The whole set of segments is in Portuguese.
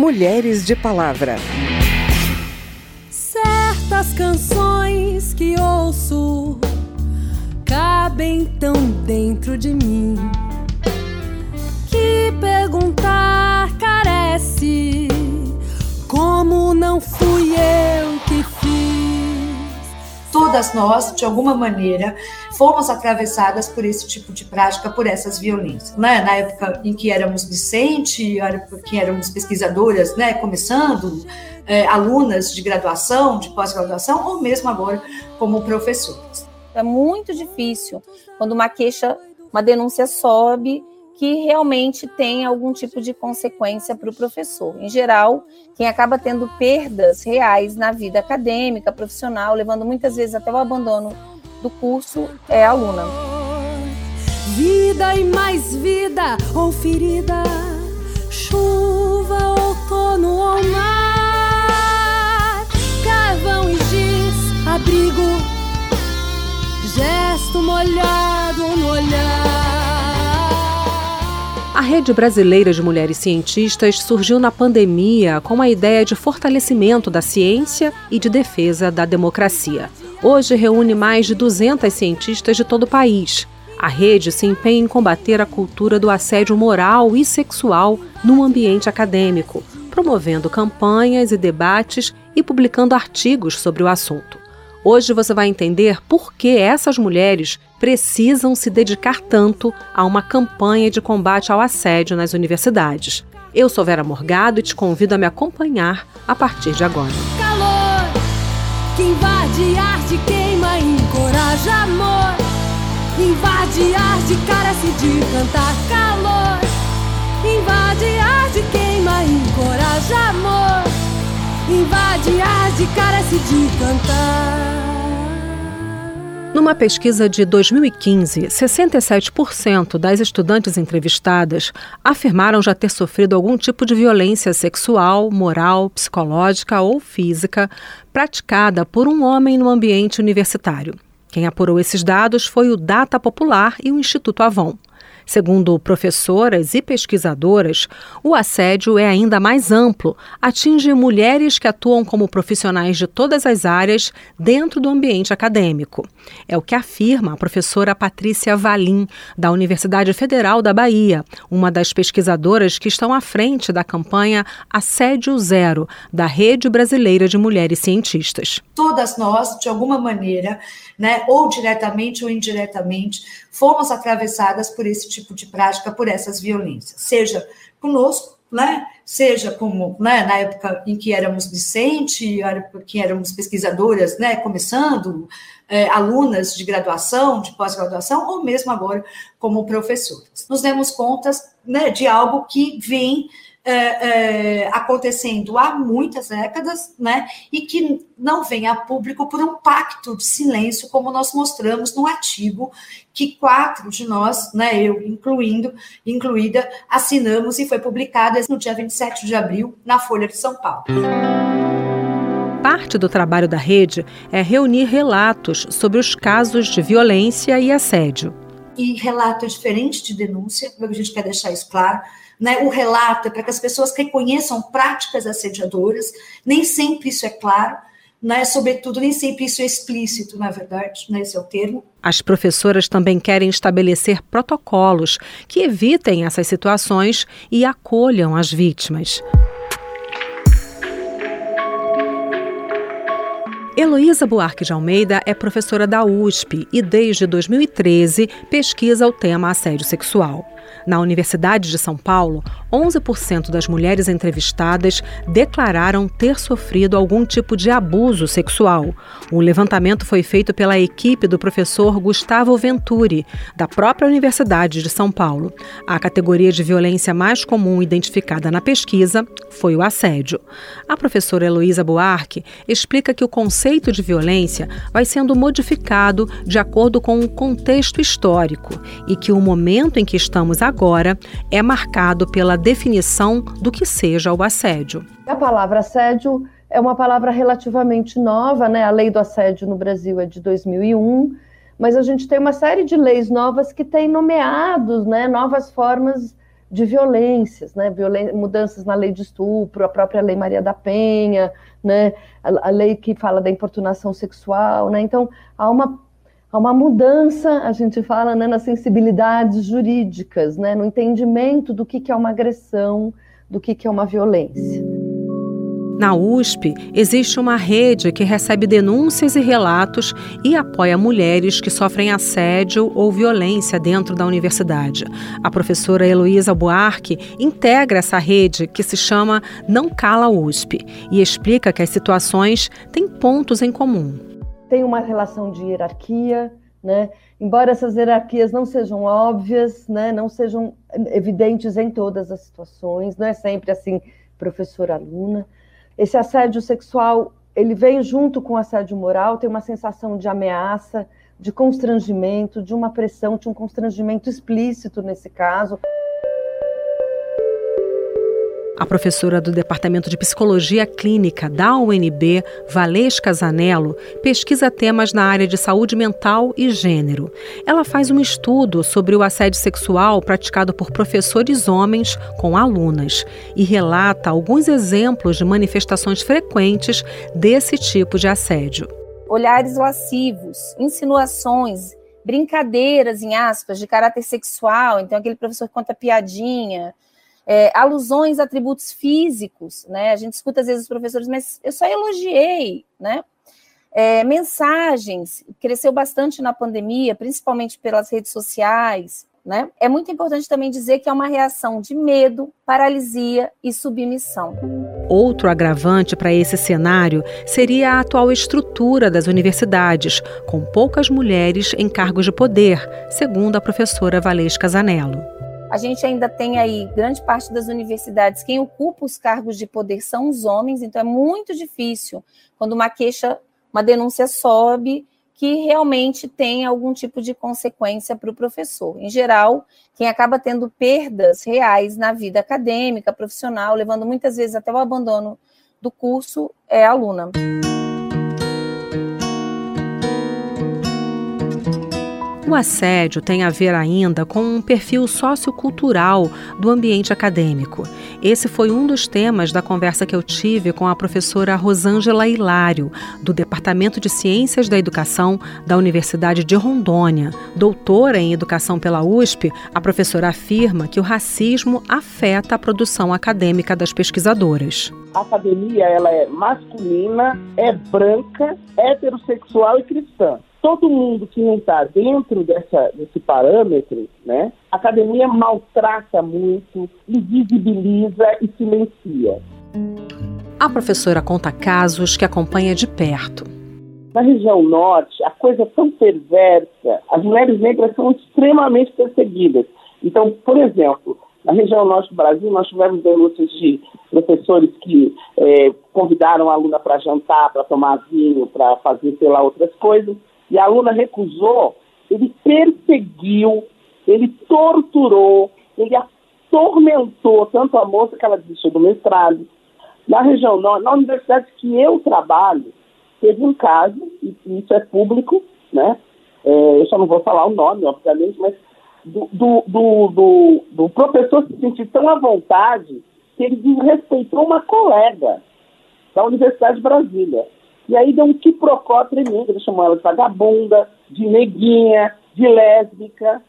Mulheres de Palavra. Certas canções que ouço cabem tão dentro de mim que perguntar carece como não fui eu que fiz. Todas nós, de alguma maneira, fomos atravessadas por esse tipo de prática, por essas violências. Né? Na época em que éramos discente, que éramos pesquisadoras, né, começando, é, alunas de graduação, de pós-graduação, ou mesmo agora como professoras. É muito difícil quando uma queixa, uma denúncia sobe que realmente tem algum tipo de consequência para o professor. Em geral, quem acaba tendo perdas reais na vida acadêmica, profissional, levando muitas vezes até o abandono do curso, é a aluna. Vida e mais vida ou ferida, chuva, outono ou mar, carvão e giz, abrigo, gesto molhado no olhar. A Rede Brasileira de Mulheres Cientistas surgiu na pandemia com a ideia de fortalecimento da ciência e de defesa da democracia. Hoje reúne mais de 200 cientistas de todo o país. A rede se empenha em combater a cultura do assédio moral e sexual no ambiente acadêmico, promovendo campanhas e debates e publicando artigos sobre o assunto. Hoje você vai entender por que essas mulheres precisam se dedicar tanto a uma campanha de combate ao assédio nas universidades. Eu sou Vera Morgado e te convido a me acompanhar a partir de agora. Que invade, arde, queima, encoraja amor. Invade, arde, carece de cantar calor. Invade, arde, queima, encoraja amor. Invade, arde, carece de cantar. Numa pesquisa de 2015, 67% das estudantes entrevistadas afirmaram já ter sofrido algum tipo de violência sexual, moral, psicológica ou física praticada por um homem no ambiente universitário. Quem apurou esses dados foi o Data Popular e o Instituto Avon. Segundo professoras e pesquisadoras, o assédio é ainda mais amplo, atinge mulheres que atuam como profissionais de todas as áreas dentro do ambiente acadêmico. É o que afirma a professora Patrícia Valim, da Universidade Federal da Bahia, uma das pesquisadoras que estão à frente da campanha Assédio Zero, da Rede Brasileira de Mulheres Cientistas. Todas nós, de alguma maneira, né, ou diretamente ou indiretamente, fomos atravessadas por esse tipo de prática, por essas violências, seja conosco, né, seja como né, na época em que éramos discente, que éramos pesquisadoras, né, começando, é, alunas de graduação, de pós-graduação, ou mesmo agora como professoras. Nos demos conta né, de algo que vem é, é, acontecendo há muitas décadas, né, e que não vem a público por um pacto de silêncio, como nós mostramos no artigo que quatro de nós, né, eu incluindo, incluída, assinamos e foi publicada no dia 27 de abril na Folha de São Paulo. Parte do trabalho da rede é reunir relatos sobre os casos de violência e assédio. E relato é diferente de denúncia, a gente quer deixar isso claro né, o relato é para que as pessoas reconheçam práticas assediadoras, nem sempre isso é claro, né, sobretudo nem sempre isso é explícito, na verdade, né, esse é o termo. As professoras também querem estabelecer protocolos que evitem essas situações e acolham as vítimas. Heloísa Buarque de Almeida é professora da USP e, desde 2013, pesquisa o tema assédio sexual. Na Universidade de São Paulo, 11% das mulheres entrevistadas declararam ter sofrido algum tipo de abuso sexual. O levantamento foi feito pela equipe do professor Gustavo Venturi, da própria Universidade de São Paulo. A categoria de violência mais comum identificada na pesquisa foi o assédio. A professora Heloísa Buarque explica que o conceito de violência vai sendo modificado de acordo com o contexto histórico e que o momento em que estamos agora é marcado pela definição do que seja o assédio. A palavra assédio é uma palavra relativamente nova, né? A lei do assédio no Brasil é de 2001, mas a gente tem uma série de leis novas que têm nomeados, né, novas formas de violências, né? Violen mudanças na lei de estupro, a própria lei Maria da Penha, né? A, a lei que fala da importunação sexual, né? Então há uma há uma mudança, a gente fala, né, nas sensibilidades jurídicas, né, no entendimento do que, que é uma agressão, do que, que é uma violência. Na USP, existe uma rede que recebe denúncias e relatos e apoia mulheres que sofrem assédio ou violência dentro da universidade. A professora Heloísa Buarque integra essa rede que se chama Não Cala USP e explica que as situações têm pontos em comum. Tem uma relação de hierarquia, né? Embora essas hierarquias não sejam óbvias, né, não sejam evidentes em todas as situações, não é sempre assim professor-aluna. Esse assédio sexual, ele vem junto com o assédio moral, tem uma sensação de ameaça, de constrangimento, de uma pressão, de um constrangimento explícito nesse caso. A professora do Departamento de Psicologia Clínica da UNB, Valesca Zanello, pesquisa temas na área de saúde mental e gênero. Ela faz um estudo sobre o assédio sexual praticado por professores homens com alunas e relata alguns exemplos de manifestações frequentes desse tipo de assédio. Olhares lascivos, insinuações, brincadeiras, em aspas, de caráter sexual. Então, aquele professor conta piadinha é, alusões a atributos físicos, né? A gente escuta às vezes os professores, mas eu só elogiei, né? É, mensagens, cresceu bastante na pandemia, principalmente pelas redes sociais, né? É muito importante também dizer que é uma reação de medo, paralisia e submissão. Outro agravante para esse cenário seria a atual estrutura das universidades, com poucas mulheres em cargos de poder, segundo a professora Valesca Zanello. A gente ainda tem aí grande parte das universidades, quem ocupa os cargos de poder são os homens, então é muito difícil quando uma queixa, uma denúncia sobe, que realmente tem algum tipo de consequência para o professor. Em geral, quem acaba tendo perdas reais na vida acadêmica, profissional, levando muitas vezes até o abandono do curso, é a aluna. O assédio tem a ver ainda com um perfil sociocultural do ambiente acadêmico. Esse foi um dos temas da conversa que eu tive com a professora Rosângela Hilário, do Departamento de Ciências da Educação da Universidade de Rondônia. Doutora em Educação pela USP, a professora afirma que o racismo afeta a produção acadêmica das pesquisadoras. A academia ela é masculina, é branca, heterossexual e cristã todo mundo que não está dentro dessa, desse parâmetro, né, a academia maltrata muito, invisibiliza e silencia. A professora conta casos que acompanha de perto. Na região norte, a coisa é tão perversa, as mulheres negras são extremamente perseguidas. Então, por exemplo, na região norte do Brasil, nós tivemos denúncias de professores que é, convidaram a aluna para jantar, para tomar vinho, para fazer, sei lá, outras coisas e a aluna recusou, ele perseguiu, ele torturou, ele atormentou tanto a moça que ela desistiu do mestrado. Na região norte, na universidade que eu trabalho, teve um caso, e isso é público, né? É, eu só não vou falar o nome, obviamente, mas do, do, do, do professor se sentir tão à vontade que ele desrespeitou uma colega da Universidade de Brasília. E aí deu um quiprocó tremendo, ele chamou ela de vagabunda, de neguinha, de lésbica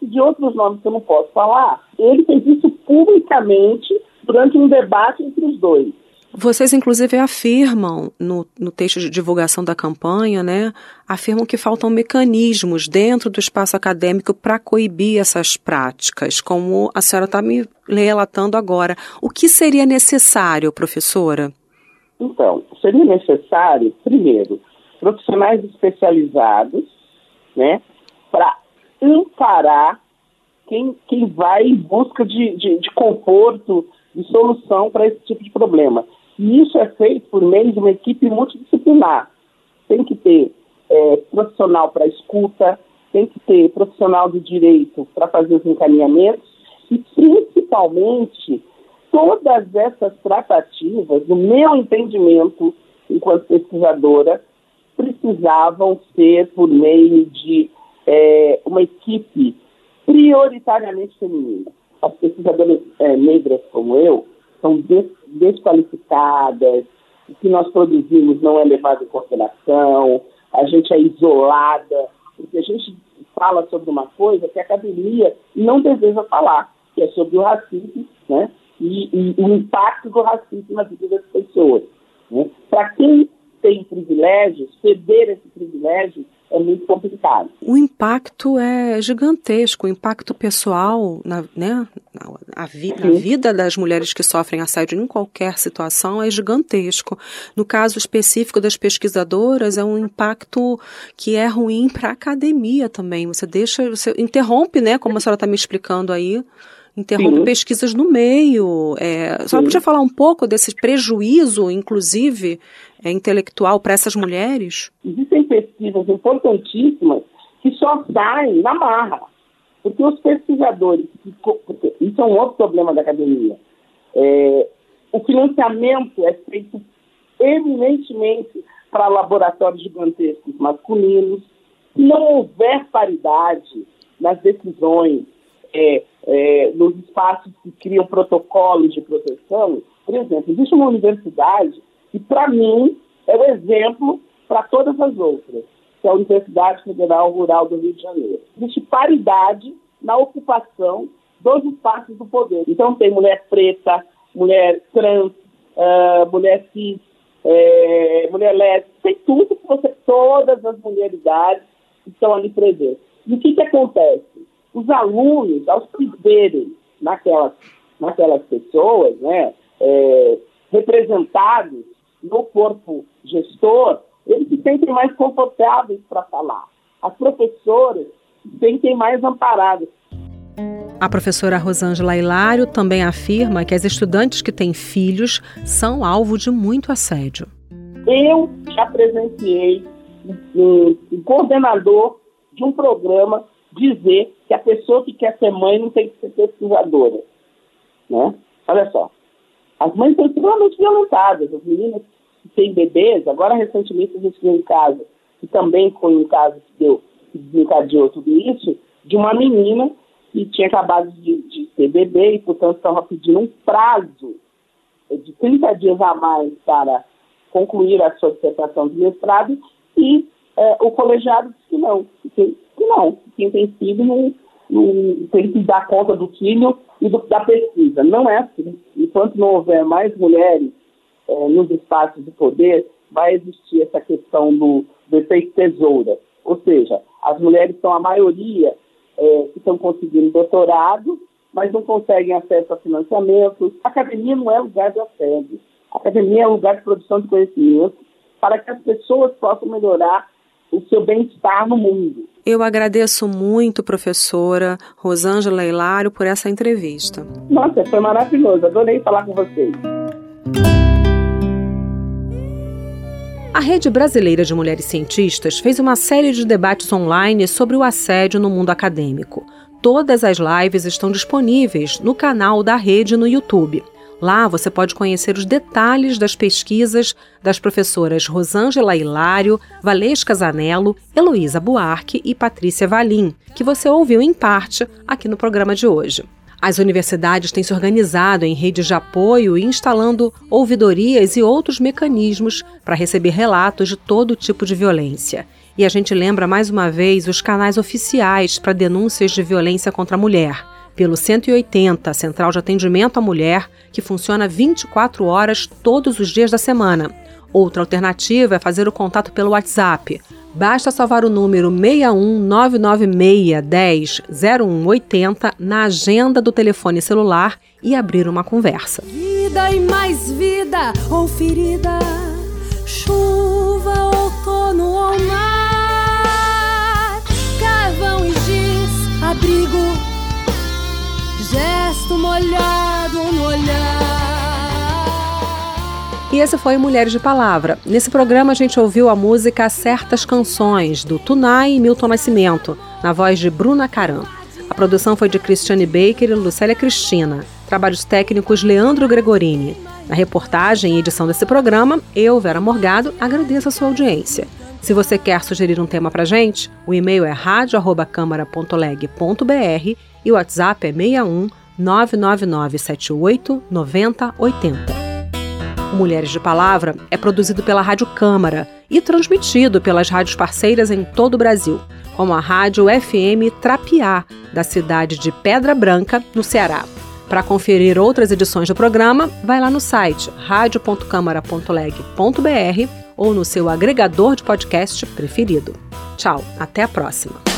e de outros nomes que eu não posso falar. Ele fez isso publicamente durante um debate entre os dois. Vocês, inclusive, afirmam no, no texto de divulgação da campanha, né? Afirmam que faltam mecanismos dentro do espaço acadêmico para coibir essas práticas, como a senhora está me relatando agora. O que seria necessário, professora? Então, seria necessário, primeiro, profissionais especializados, né, para amparar quem, quem vai em busca de, de, de conforto, de solução para esse tipo de problema. E isso é feito por meio de uma equipe multidisciplinar. Tem que ter é, profissional para escuta, tem que ter profissional do direito para fazer os encaminhamentos e, principalmente, todas essas tratativas, no meu entendimento, enquanto pesquisadora, precisavam ser por meio de é, uma equipe prioritariamente feminina. as pesquisadoras é, negras como eu são des desqualificadas, o que nós produzimos não é levado em consideração, a gente é isolada, porque a gente fala sobre uma coisa que a academia não deseja falar, que é sobre o racismo, né? E, e o impacto do racismo na vida das pessoas. Né? Para quem tem privilégios, ceder esse privilégio é muito complicado. O impacto é gigantesco, o impacto pessoal na, né, na, vi, na vida das mulheres que sofrem assédio em qualquer situação é gigantesco. No caso específico das pesquisadoras, é um impacto que é ruim para a academia também. Você deixa, você interrompe, né, como a senhora está me explicando aí, interrompe Sim. pesquisas no meio. É, a senhora podia falar um pouco desse prejuízo, inclusive, é, intelectual para essas mulheres? Existem pesquisas importantíssimas que só saem na marra. Porque os pesquisadores, isso é um outro problema da academia, é, o financiamento é feito eminentemente para laboratórios gigantescos masculinos. Se não houver paridade nas decisões, é, é, nos espaços que criam protocolos de proteção, por exemplo, existe uma universidade que, para mim, é o exemplo para todas as outras, que é a Universidade Federal Rural do Rio de Janeiro. Existe paridade na ocupação dos espaços do poder. Então, tem mulher preta, mulher trans, uh, mulher cis, é, mulher lésbica, tem tudo que você, todas as mulheridades estão ali presentes. E o que, que acontece? Os alunos, ao se verem naquelas, naquelas pessoas, né, é, representados no corpo gestor, eles se sentem mais confortáveis para falar. As professoras se sentem mais amparadas. A professora Rosângela Hilário também afirma que as estudantes que têm filhos são alvo de muito assédio. Eu já presenciei um, um coordenador de um programa dizer que a pessoa que quer ser mãe não tem que ser pesquisadora. Né? Olha só, as mães são extremamente violentadas. As meninas que têm bebês, agora recentemente a gente viu um caso, que também foi um caso que, deu, que desencadeou tudo isso, de uma menina que tinha acabado de, de ter bebê e, portanto, estava pedindo um prazo de 30 dias a mais para concluir a sua dissertação de mestrado e é, o colegiado disse que não, que não, que quem tem filho não, não, tem que dar conta do filho e do, da pesquisa. Não é assim. Enquanto não houver mais mulheres é, nos espaços de poder, vai existir essa questão do, do efeito tesoura. Ou seja, as mulheres são a maioria é, que estão conseguindo doutorado, mas não conseguem acesso a financiamento. A academia não é lugar de assédio. A academia é lugar de produção de conhecimento para que as pessoas possam melhorar o seu bem-estar no mundo. Eu agradeço muito, professora Rosângela Hilário, por essa entrevista. Nossa, foi maravilhoso. Adorei falar com vocês. A Rede Brasileira de Mulheres Cientistas fez uma série de debates online sobre o assédio no mundo acadêmico. Todas as lives estão disponíveis no canal da rede no YouTube. Lá você pode conhecer os detalhes das pesquisas das professoras Rosângela Hilário, Valesca Zanello, Heloísa Buarque e Patrícia Valim, que você ouviu em parte aqui no programa de hoje. As universidades têm se organizado em redes de apoio e instalando ouvidorias e outros mecanismos para receber relatos de todo tipo de violência. E a gente lembra mais uma vez os canais oficiais para denúncias de violência contra a mulher pelo 180, Central de Atendimento à Mulher, que funciona 24 horas todos os dias da semana. Outra alternativa é fazer o contato pelo WhatsApp. Basta salvar o número 61996100180 na agenda do telefone celular e abrir uma conversa. Vida e mais vida ou ferida, chuva, outono ou mar, carvão e giz, abrigo gesto molhado no olhar. E esse foi Mulheres de Palavra. Nesse programa a gente ouviu a música Certas Canções, do Tunai e Milton Nascimento, na voz de Bruna Caram. A produção foi de Cristiane Baker e Lucélia Cristina. Trabalhos técnicos Leandro Gregorini. Na reportagem e edição desse programa, eu, Vera Morgado, agradeço a sua audiência. Se você quer sugerir um tema para gente, o e-mail é rádio.câmara.leg.br e o WhatsApp é 61 99978 9080. Mulheres de Palavra é produzido pela Rádio Câmara e transmitido pelas rádios parceiras em todo o Brasil, como a Rádio FM Trapiá, da cidade de Pedra Branca, no Ceará. Para conferir outras edições do programa, vai lá no site radio.câmara.leg.br ou no seu agregador de podcast preferido. Tchau, até a próxima.